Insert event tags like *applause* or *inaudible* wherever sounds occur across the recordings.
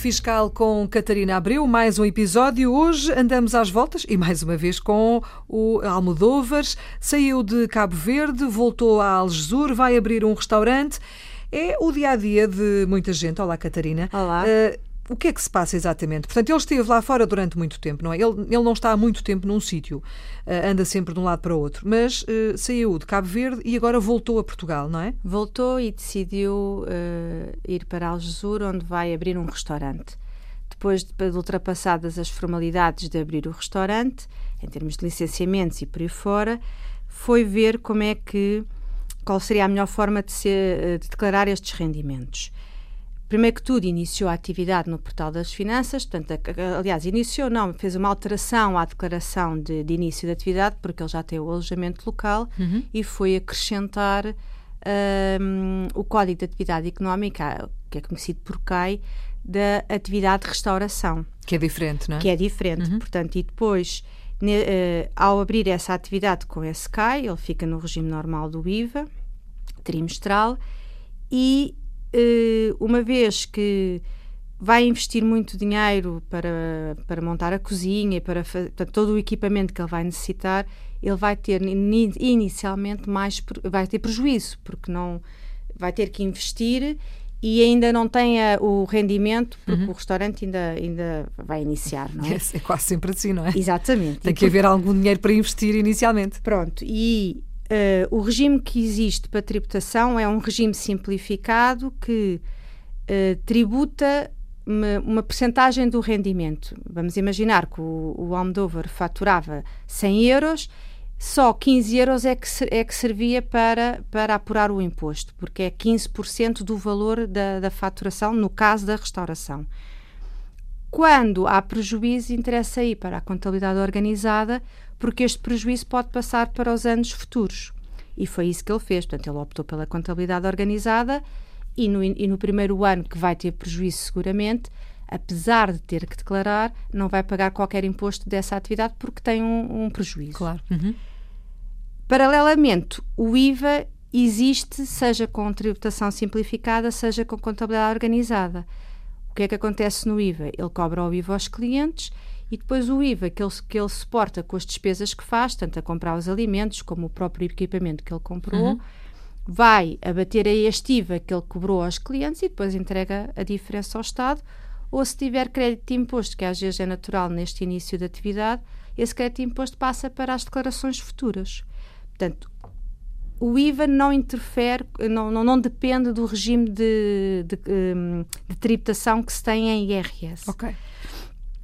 Fiscal com Catarina Abreu, mais um episódio. Hoje andamos às voltas e mais uma vez com o Almodóvares. Saiu de Cabo Verde, voltou a Algesur, vai abrir um restaurante. É o dia a dia de muita gente. Olá, Catarina. Olá. Uh, o que é que se passa exatamente? Portanto, ele esteve lá fora durante muito tempo, não é? Ele, ele não está há muito tempo num sítio, uh, anda sempre de um lado para o outro, mas uh, saiu de Cabo Verde e agora voltou a Portugal, não é? Voltou e decidiu uh, ir para Algesur, onde vai abrir um restaurante. Depois de, ultrapassadas as formalidades de abrir o restaurante, em termos de licenciamentos e por aí fora, foi ver como é que qual seria a melhor forma de, de declarar estes rendimentos. Primeiro que tudo, iniciou a atividade no Portal das Finanças, portanto, aliás, iniciou, não, fez uma alteração à declaração de, de início de atividade, porque ele já tem o alojamento local, uhum. e foi acrescentar um, o Código de Atividade Económica, que é conhecido por CAI, da atividade de restauração. Que é diferente, não é? Que é diferente, uhum. portanto, e depois, ne, uh, ao abrir essa atividade com esse CAI, ele fica no regime normal do IVA, trimestral, e uma vez que vai investir muito dinheiro para, para montar a cozinha e para, para, todo o equipamento que ele vai necessitar, ele vai ter inicialmente mais vai ter prejuízo, porque não vai ter que investir e ainda não tem o rendimento, porque uhum. o restaurante ainda, ainda vai iniciar, não é? *laughs* É, é quase sempre assim, não é? Exatamente. Tem e que haver algum dinheiro para investir inicialmente. Pronto, e Uh, o regime que existe para tributação é um regime simplificado que uh, tributa uma, uma percentagem do rendimento. Vamos imaginar que o, Almodóvar faturava 100 euros, só 15 euros é que, é que servia para, para apurar o imposto, porque é 15% do valor da, da faturação, no caso da restauração. Quando há prejuízo, interessa ir para a contabilidade organizada, porque este prejuízo pode passar para os anos futuros. E foi isso que ele fez. Portanto, ele optou pela contabilidade organizada e no, e no primeiro ano, que vai ter prejuízo seguramente, apesar de ter que declarar, não vai pagar qualquer imposto dessa atividade porque tem um, um prejuízo. Claro. Uhum. Paralelamente, o IVA existe, seja com tributação simplificada, seja com contabilidade organizada. O que é que acontece no IVA? Ele cobra o IVA aos clientes e depois o IVA que ele, que ele suporta com as despesas que faz, tanto a comprar os alimentos como o próprio equipamento que ele comprou, uhum. vai abater a este IVA que ele cobrou aos clientes e depois entrega a diferença ao Estado. Ou se tiver crédito de imposto, que às vezes é natural neste início de atividade, esse crédito de imposto passa para as declarações futuras. Portanto, o IVA não interfere, não, não, não depende do regime de, de, hum, de, tributação que se tem em IRS. Ok.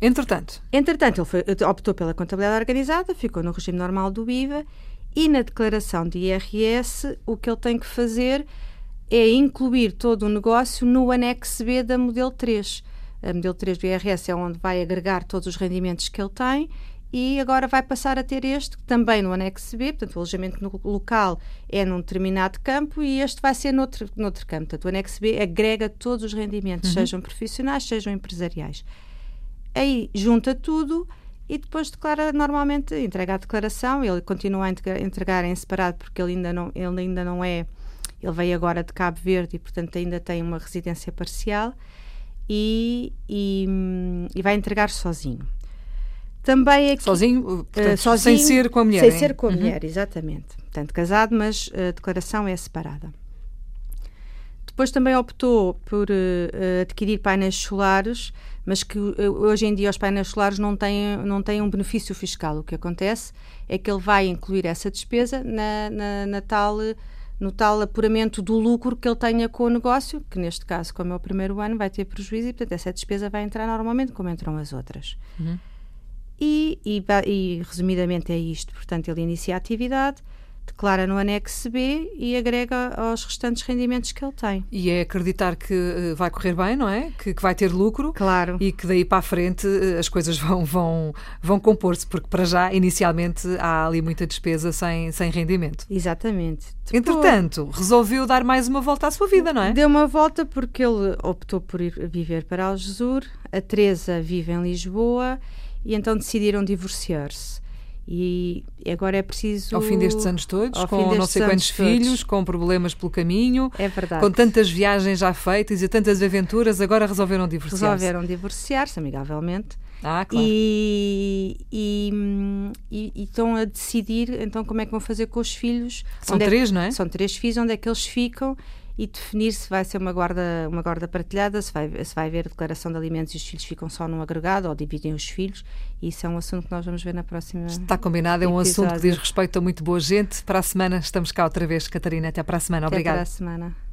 Entretanto? Entretanto, ele foi, optou pela contabilidade organizada, ficou no regime normal do IVA e na declaração de IRS o que ele tem que fazer é incluir todo o negócio no anexo B da modelo 3. A modelo 3 do IRS é onde vai agregar todos os rendimentos que ele tem e agora vai passar a ter este também no anexo B, portanto o alojamento no local é num determinado campo e este vai ser noutro, noutro campo. Portanto o anexo B agrega todos os rendimentos, uhum. sejam profissionais, sejam empresariais. Aí junta tudo e depois declara normalmente, entrega a declaração, ele continua a entregar em separado porque ele ainda não, ele ainda não é, ele veio agora de Cabo Verde e portanto ainda tem uma residência parcial e, e, e vai entregar sozinho. Também aqui, sozinho, portanto, uh, sozinho, sem ser com a mulher. Sem hein? ser com a uhum. mulher, exatamente. Portanto, casado, mas a declaração é separada. Depois também optou por uh, adquirir painéis solares, mas que uh, hoje em dia os painéis solares não têm, não têm um benefício fiscal. O que acontece é que ele vai incluir essa despesa na, na, na tal, no tal apuramento do lucro que ele tenha com o negócio, que neste caso, como é o primeiro ano, vai ter prejuízo e, portanto, essa despesa vai entrar normalmente como entram as outras. Uhum. E, e, e, resumidamente é isto. Portanto, ele inicia a atividade, declara no anexo B e agrega aos restantes rendimentos que ele tem. E é acreditar que uh, vai correr bem, não é? Que, que, vai ter lucro. Claro. E que daí para a frente uh, as coisas vão, vão, vão compor-se, porque para já, inicialmente, há ali muita despesa sem, sem rendimento. Exatamente. Depois, Entretanto, resolveu dar mais uma volta à sua vida, não é? Deu uma volta porque ele optou por ir viver para Algesur, a Teresa vive em Lisboa e então decidiram divorciar-se. E agora é preciso. Ao fim destes anos todos, com não sei quantos anos todos. filhos, com problemas pelo caminho, É verdade. com tantas viagens já feitas e tantas aventuras, agora resolveram divorciar-se. Resolveram divorciar-se amigavelmente. Ah, claro. E, e, e- e estão a decidir então como é que vão fazer com os filhos. São Onde é que- três, não é? São três filhos, onde é que eles ficam e definir se vai ser uma guarda, uma guarda partilhada, se vai, se vai haver declaração de alimentos e os filhos ficam só num agregado ou dividem os filhos. Isso é um assunto que nós vamos ver na próxima. Está combinado, é um assunto que diz respeito a muito boa gente. Para a semana estamos cá outra vez, Catarina. Até para a semana. Até Obrigada. para a semana.